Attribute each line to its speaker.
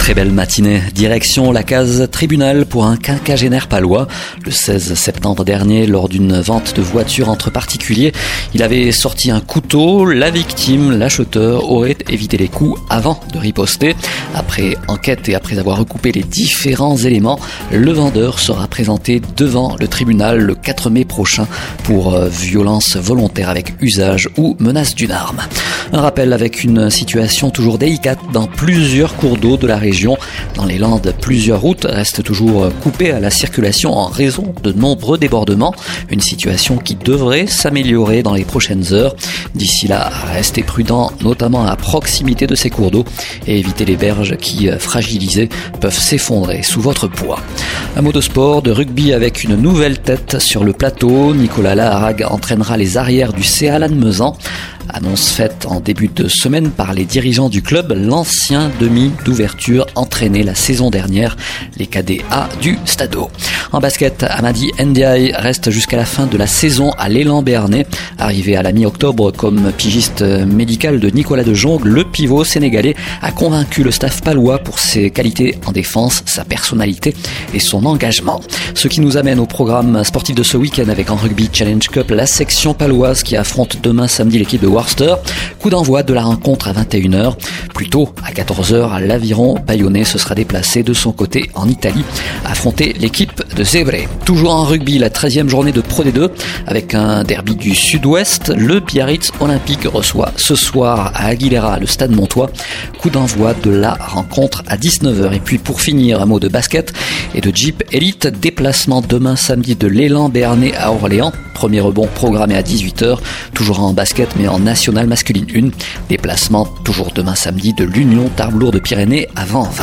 Speaker 1: Très belle matinée. Direction la case tribunal pour un quinquagénaire palois. Le 16 septembre dernier, lors d'une vente de voiture entre particuliers, il avait sorti un couteau. La victime, l'acheteur, aurait évité les coups avant de riposter. Après enquête et après avoir recoupé les différents éléments, le vendeur sera présenté devant le tribunal le 4 mai prochain pour euh, violence volontaire avec usage ou menace d'une arme. Un rappel avec une situation toujours délicate dans plusieurs cours d'eau de la région dans les Landes, plusieurs routes restent toujours coupées à la circulation en raison de nombreux débordements, une situation qui devrait s'améliorer dans les prochaines heures. D'ici là, restez prudents, notamment à proximité de ces cours d'eau, et évitez les berges qui, fragilisées, peuvent s'effondrer sous votre poids. Un mot de sport, de rugby avec une nouvelle tête sur le plateau. Nicolas Laharag entraînera les arrières du CA Lannemezan. Annonce faite en début de semaine par les dirigeants du club, l'ancien demi d'ouverture entraîné la saison dernière les cadets A du Stadeau. En basket, Amadi Ndiaye reste jusqu'à la fin de la saison à l'élan Béarnais. Arrivé à la mi-octobre comme pigiste médical de Nicolas de Jong, le pivot sénégalais a convaincu le staff palois pour ses qualités en défense, sa personnalité et son engagement. Ce qui nous amène au programme sportif de ce week-end avec en rugby Challenge Cup la section paloise qui affronte demain samedi l'équipe de Coup d'envoi de la rencontre à 21h. Plus tôt, à 14h, l'aviron bayonnais se sera déplacé de son côté en Italie, affronter l'équipe de Zebre. Toujours en rugby, la 13e journée de Pro D2 avec un derby du sud-ouest. Le Biarritz Olympique reçoit ce soir à Aguilera le stade Montois. Coup d'envoi de la rencontre à 19h. Et puis pour finir, un mot de basket et de Jeep Elite. Déplacement demain samedi de l'élan Béarnais à Orléans. Premier rebond programmé à 18h. Toujours en basket mais en national masculine 1. Déplacement toujours demain samedi de l'Union Tarbes de Pyrénées à Vanves.